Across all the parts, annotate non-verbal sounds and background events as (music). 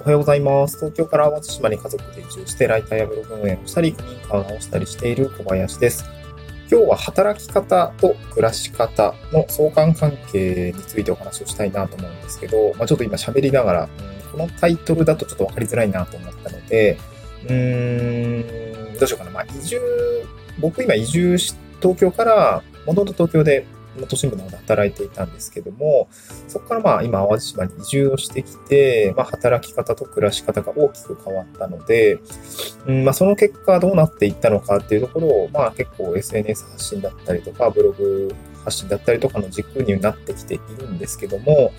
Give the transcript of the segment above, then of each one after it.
おはようございます。東京から淡路島に家族で移住して、ライターやブログ運営をしたり、古民家を直したりしている小林です。今日は働き方と暮らし方の相関関係についてお話をしたいなと思うんですけど、まあ、ちょっと今喋りながら、このタイトルだとちょっとわかりづらいなと思ったので、うーん、どうしようかな。まあ、移住、僕今移住し、東京から、もともと東京で都心部の方で働いていたんですけども、そこからまあ今淡路島に移住をしてきて、まあ働き方と暮らし方が大きく変わったので、うんまあその結果どうなっていったのかっていうところを、まあ結構 SNS 発信だったりとか、ブログ発信だったりとかの軸になってきているんですけども、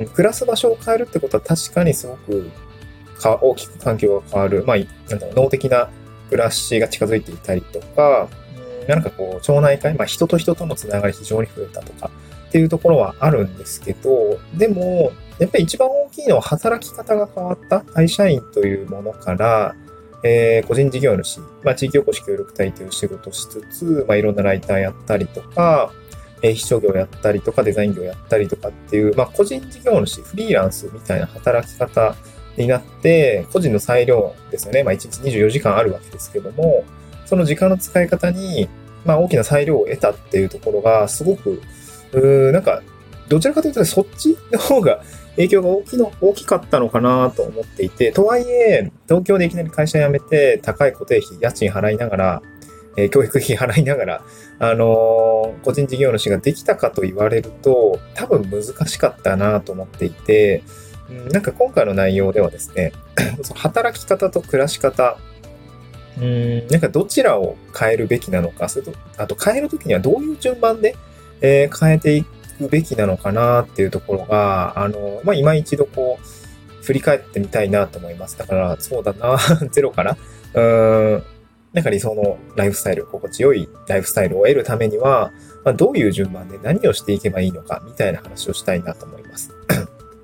うん、暮らす場所を変えるってことは確かにすごくか大きく環境が変わる、まあ、なんだろう脳的な暮らしが近づいていたりとか、なんかこう、町内会、まあ人と人とのつながり非常に増えたとかっていうところはあるんですけど、でも、やっぱり一番大きいのは働き方が変わった会社員というものから、えー、個人事業主、まあ地域おこし協力隊という仕事をしつつ、まあいろんなライターやったりとか、えー、秘書業やったりとか、デザイン業やったりとかっていう、まあ個人事業主、フリーランスみたいな働き方になって、個人の裁量ですよね。まあ1日24時間あるわけですけども、その時間の使い方に、まあ、大きな裁量を得たっていうところが、すごく、うーなんか、どちらかというと、そっちの方が (laughs) 影響が大きの大きかったのかなと思っていて、とはいえ、東京でいきなり会社辞めて、高い固定費、家賃払いながら、えー、教育費払いながら、あのー、個人事業主ができたかと言われると、多分難しかったなと思っていて、うん、なんか今回の内容ではですね、(clears throat) 働き方と暮らし方うん、なんかどちらを変えるべきなのか、それと、あと変えるときにはどういう順番で、えー、変えていくべきなのかなっていうところが、あの、まあ、今一度こう、振り返ってみたいなと思います。だから、そうだな、(laughs) ゼロから、うーん、なんか理想のライフスタイル、心地よいライフスタイルを得るためには、まあ、どういう順番で何をしていけばいいのか、みたいな話をしたいなと思います。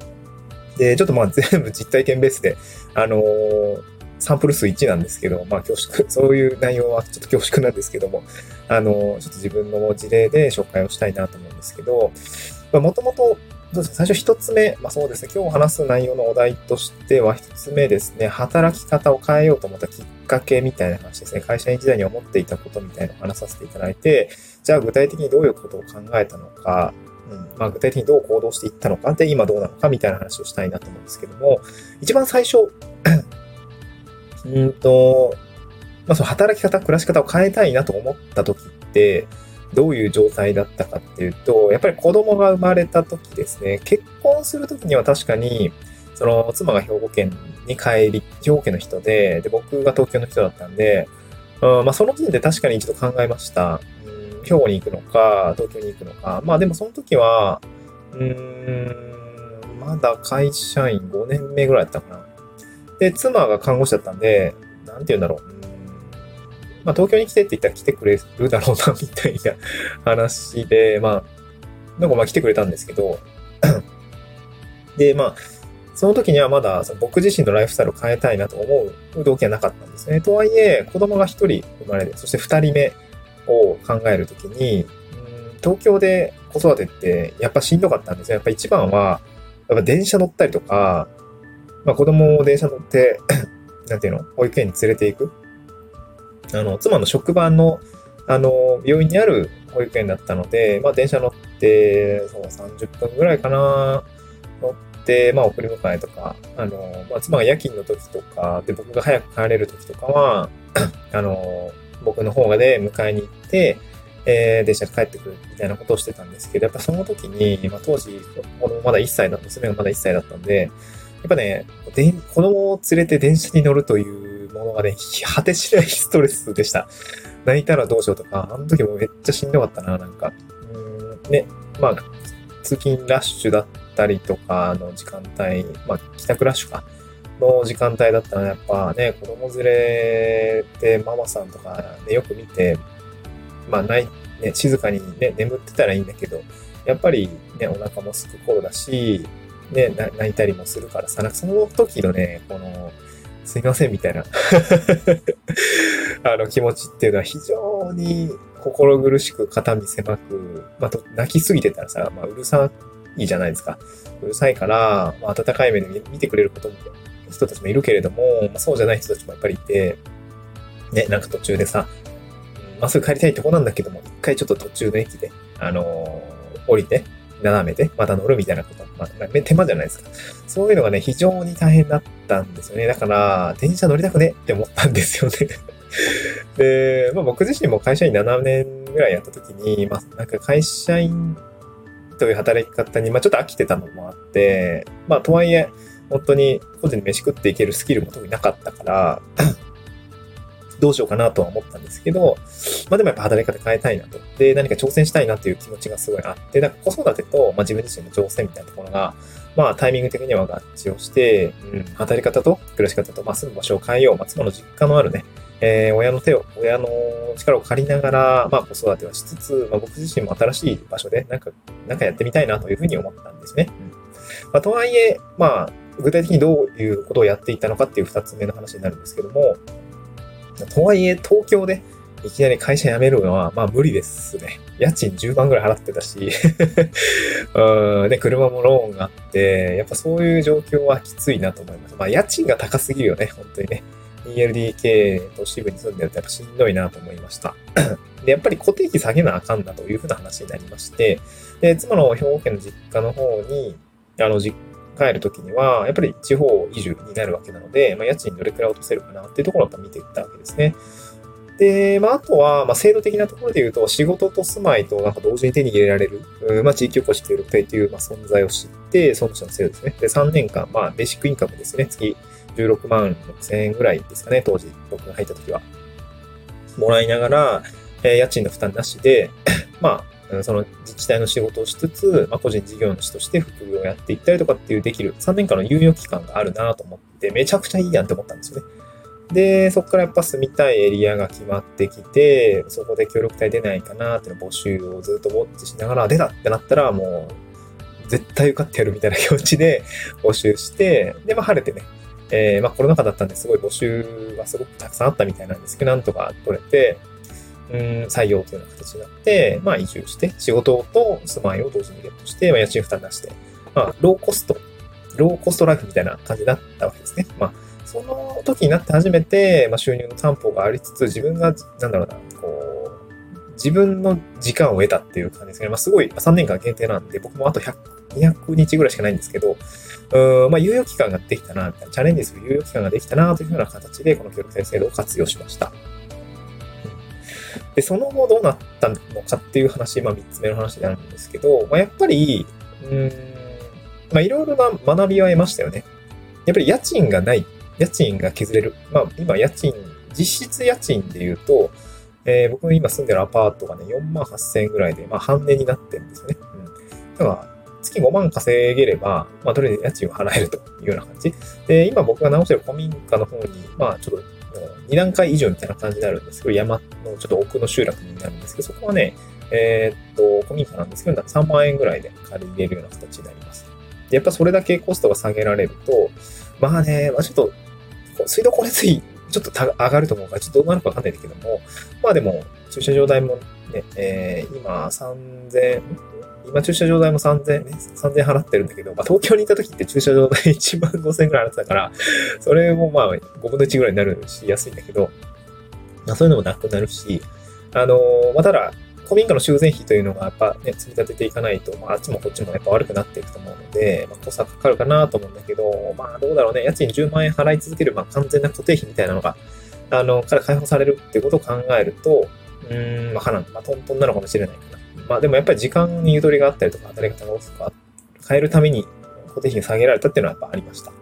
(coughs) で、ちょっとまあ (laughs) 全部実体験ベースで、あのーサンプル数1なんですけど、まあ恐縮、(laughs) そういう内容はちょっと恐縮なんですけども、あの、ちょっと自分の事例で紹介をしたいなと思うんですけど、まあもともと、どうですか、最初一つ目、まあそうですね、今日話す内容のお題としては一つ目ですね、働き方を変えようと思ったきっかけみたいな話ですね、会社員時代に思っていたことみたいなのを話させていただいて、じゃあ具体的にどういうことを考えたのか、うん。まあ、具体的にどう行動していったのか、で、今どうなのかみたいな話をしたいなと思うんですけども、一番最初、うんと、まあ、その働き方、暮らし方を変えたいなと思った時って、どういう状態だったかっていうと、やっぱり子供が生まれた時ですね、結婚する時には確かに、その妻が兵庫県に帰り、兵庫県の人で、で、僕が東京の人だったんで、うん、まあその時点で確かに一度考えました。うん、兵庫に行くのか、東京に行くのか。まあでもその時は、うん、まだ会社員5年目ぐらいだったかな。で、妻が看護師だったんで、なんて言うんだろう。まあ、東京に来てって言ったら来てくれるだろうな、みたいな話で、まあ、なんかまあ来てくれたんですけど、で、まあ、その時にはまだその僕自身のライフスタイルを変えたいなと思う動機はなかったんですね。とはいえ、子供が一人生まれて、そして二人目を考えるときに、東京で子育てってやっぱしんどかったんですよ。やっぱ一番は、やっぱ電車乗ったりとか、まあ子供を電車乗って、(coughs) なんていうの、保育園に連れて行く？あの、妻の職場の、あの、病院にある保育園だったので、まあ電車乗って、そう、30分ぐらいかな、乗って、まあ送り迎えとか、あの、まあ妻が夜勤の時とか、で、僕が早く帰れる時とかは、(coughs) あの、僕の方がで迎えに行って、えー、電車で帰ってくるみたいなことをしてたんですけど、やっぱその時に、まあ当時、子供まだ1歳だ、娘がまだ1歳だったんで、やっぱね、で子供を連れて電車に乗るというものがね、果てしないストレスでした。泣いたらどうしようとか、あの時もめっちゃしんどかったな、なんか。うん、ね、まあ、通勤ラッシュだったりとかの時間帯、まあ、帰宅ラッシュか。の時間帯だったら、やっぱね、子供連れてママさんとか、ね、よく見て、まあ、ない、ね、静かにね、眠ってたらいいんだけど、やっぱりね、お腹もすく頃だし、ね、泣いたりもするからさ、なんかその時のね、この、すいませんみたいな (laughs) あの気持ちっていうのは非常に心苦しく肩身狭く、まあ、泣きすぎてたらさ、まあ、うるさいじゃないですか。うるさいから、まあ、温かい目で見てくれることも人たちもいるけれども、まあ、そうじゃない人たちもやっぱりいて、ね、なんか途中でさ、まっすぐ帰りたいとこなんだけども、一回ちょっと途中の駅で、あのー、降りて、斜めて、また乗るみたいなこと。まあ、手間じゃないですか。そういうのがね、非常に大変だったんですよね。だから、電車乗りたくねって思ったんですよね (laughs) で、まあ僕自身も会社員7年ぐらいやった時に、まあなんか会社員という働き方に、まあちょっと飽きてたのもあって、まあとはいえ、本当に個人で飯食っていけるスキルも特になかったからどうしようかなとは思ったんですけど、まあでもやっぱ働き方変えたいなと。で、何か挑戦したいなという気持ちがすごいあって、なんか子育てと、まあ自分自身の挑戦みたいなところが、まあタイミング的には合致をして、うん、働き方と暮らし方と、まあ住む場所を変えよう。まあ妻の実家のあるね、えー、親の手を、親の力を借りながら、まあ子育てをしつつ、まあ僕自身も新しい場所で、なんか、なんかやってみたいなというふうに思ったんですね。うんまあ、とはいえ、まあ、具体的にどういうことをやっていたのかっていう二つ目の話になるんですけども、とはいえ、東京でいきなり会社辞めるのは、まあ無理ですね。家賃10万ぐらい払ってたし (laughs) うんで、車もローンがあって、やっぱそういう状況はきついなと思います。まあ家賃が高すぎるよね、本当にね。2LDK 都市部に住んでるとやっぱしんどいなと思いました。(coughs) で、やっぱり固定費下げなあかんなというふうな話になりまして、で、妻の兵庫県の実家の方に、あの、実帰るときには、やっぱり地方移住になるわけなので、まあ、家賃どれくらい落とせるかなっていうところをやっぱ見ていったわけですね。で、まあ、あとは、まあ、制度的なところで言うと、仕事と住まいとなんか同時に手に入れられる、まあ、地域おこし協力隊という、まあ、存在を知って、その人の制度ですね。で、3年間、まあ、ベーシックインカムですね。月16万6千円ぐらいですかね、当時、僕が入った時は。もらいながら、えー、家賃の負担なしで、まあ、その自治体の仕事をしつつ、まあ、個人事業主として副業をやっていったりとかっていうできる3年間の猶予期間があるなと思って、めちゃくちゃいいやんって思ったんですよね。で、そこからやっぱ住みたいエリアが決まってきて、そこで協力隊出ないかなっていう募集をずっとウォッチしながら、出たってなったらもう、絶対受かってやるみたいな気持ちで (laughs) 募集して、で、まあ晴れてね、えー、まあコロナ禍だったんですごい募集がすごくたくさんあったみたいなんですけど、なんとか取れて、うん、採用というような形になって、まあ移住して、仕事と住まいを同時にゲットして、まあ家賃負担出して、まあローコスト、ローコストライフみたいな感じになったわけですね。まあその時になって初めて、まあ収入の担保がありつつ、自分が、なんだろうな、こう、自分の時間を得たっていう感じですね。まあすごい、3年間限定なんで、僕もあと100、200日ぐらいしかないんですけど、うん、まあ猶予期間ができたな、みたいな、チャレンジする猶予期間ができたな、というふうな形で、この協力隊制度を活用しました。で、その後どうなったのかっていう話、まあ3つ目の話になるんですけど、まあやっぱり、うん、まあいろいろな学びは得ましたよね。やっぱり家賃がない、家賃が削れる。まあ今家賃、実質家賃で言うと、えー、僕の今住んでるアパートがね、4万8000円ぐらいで、まあ半値になってるんですよね。うん。だから、月5万稼げれば、まあ、とりあえず家賃を払えるというような感じ。で、今僕が直してる古民家の方に、まあ、ちょっと2段階以上みたいな感じになるんですけど、山のちょっと奥の集落になるんですけど、そこはね、えー、っと、古民家なんですけど、3万円ぐらいで借り入れるような形になります。で、やっぱそれだけコストが下げられると、まあね、まあちょっと、水道光熱費、ちょっと上がると思うから、ちょっとどうなるかわかんないんだけども、まあでも、駐車場代もね、えー、今3000、今駐車場代も3000、3000払ってるんだけど、まあ、東京にいた時って駐車場代1万5000円くらい払ってたから、それもまあ5分の1ぐらいになるし、安いんだけど、まあ、そういうのもなくなるし、あのー、まあ、ただ、古民家の修繕費というのがやっぱね、積み立てていかないと、まあ、あっちもこっちもやっぱ悪くなっていくと思うので、まあ、コストかかるかなと思うんだけど、まあ、どうだろうね。家賃10万円払い続ける、まあ、完全な固定費みたいなのが、あの、から解放されるっていうことを考えると、うん、まあ、かな、まあ、トントンなのかもしれないかな。まあでもやっぱり時間にゆとりがあったりとか、働き方が大きく変えるために固定費が下げられたっていうのはやっぱありました。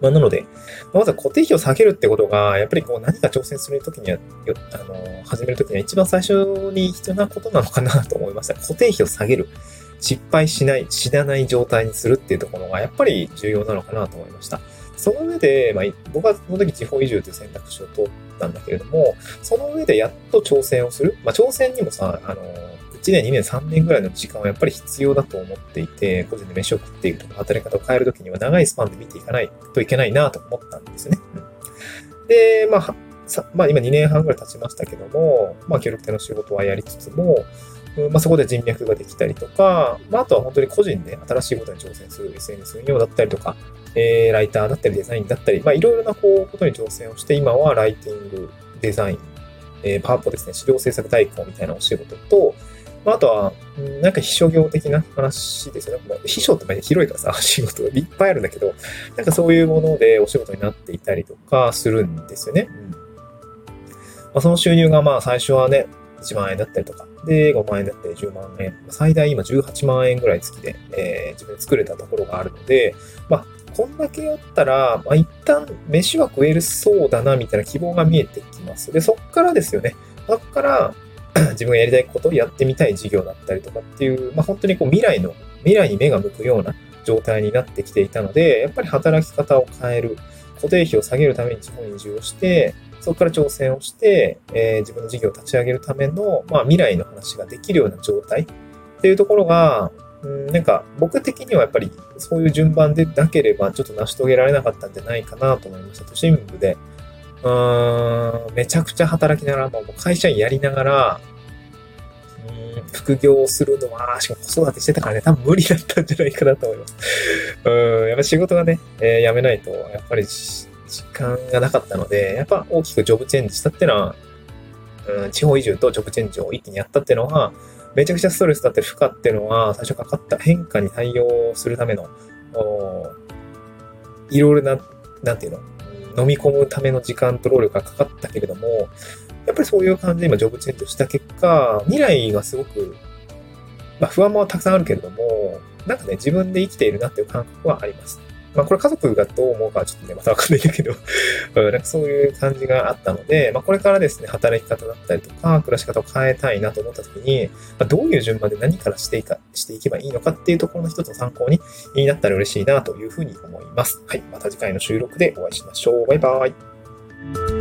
まあ、なので、まずは固定費を下げるってことが、やっぱりこう何か挑戦するときには、あの、始めるときには一番最初に必要なことなのかなと思いました。固定費を下げる。失敗しない、死なない状態にするっていうところがやっぱり重要なのかなと思いました。その上で、まあ、僕はその時地方移住という選択肢を取ったんだけれども、その上でやっと挑戦をする。まあ、挑戦にもさ、あの、1年、2年、3年ぐらいの時間はやっぱり必要だと思っていて、個人で飯を食っていくとか、働き方を変えるときには長いスパンで見ていかないといけないなと思ったんですね。で、まあ、まあ、今2年半ぐらい経ちましたけども、まあ、協力隊の仕事はやりつつも、まあ、そこで人脈ができたりとか、まあ、あとは本当に個人で新しいことに挑戦する SNS 運用だったりとか、えー、ライターだったりデザインだったり、まあ、いろいろなこうことに挑戦をして、今はライティング、デザイン、えー、パワポですね、資料制作代行みたいなお仕事と、まあ、あとは、なんか秘書業的な話ですよね。秘書って広いからさ、(laughs) 仕事がいっぱいあるんだけど、なんかそういうものでお仕事になっていたりとかするんですよね。うんまあ、その収入がまあ最初はね、1万円だったりとか、で、5万円だったり10万円、最大今18万円ぐらい月で、えー、自分で作れたところがあるので、まあ、こんだけやったら、まあ、一旦飯は食えるそうだな、みたいな希望が見えてきます。で、そっからですよね。そっから、(clears throat) 自分がやりたいことをやってみたい事業だったりとかっていう、まあ、本当にこう未来の、未来に目が向くような状態になってきていたので、やっぱり働き方を変える、固定費を下げるために地方に移住をして、そこから挑戦をして、えー、自分の事業を立ち上げるための、まあ、未来の話ができるような状態っていうところが、うん、なんか僕的にはやっぱりそういう順番でなければちょっと成し遂げられなかったんじゃないかなと思いました。都心部で、うーん、めちゃくちゃ働きながら、もう会社員やりながら、うん、副業をするのは、しかも子育てしてたからね、多分無理だったんじゃないかなと思います。うん、やっぱ仕事がね、えー、辞めないと、やっぱり時間がなかったので、やっぱ大きくジョブチェンジしたってのは、うん、地方移住とジョブチェンジを一気にやったっていうのは、めちゃくちゃストレスだったり負荷っていうのは、最初かかった変化に対応するための、いろいろな、なんていうの、飲み込むための時間と労力がかかったけれども、やっぱりそういう感じで今ジョブチェンジをした結果、未来がすごく、まあ不安もたくさんあるけれども、なんかね、自分で生きているなっていう感覚はあります。まあこれ家族がどう思うかはちょっとね、またわかんないんだけど (laughs) なんかそういう感じがあったので、まあこれからですね、働き方だったりとか、暮らし方を変えたいなと思った時に、まあ、どういう順番で何からしていか、していけばいいのかっていうところの一つの参考になったら嬉しいなというふうに思います。はい。また次回の収録でお会いしましょう。バイバイ。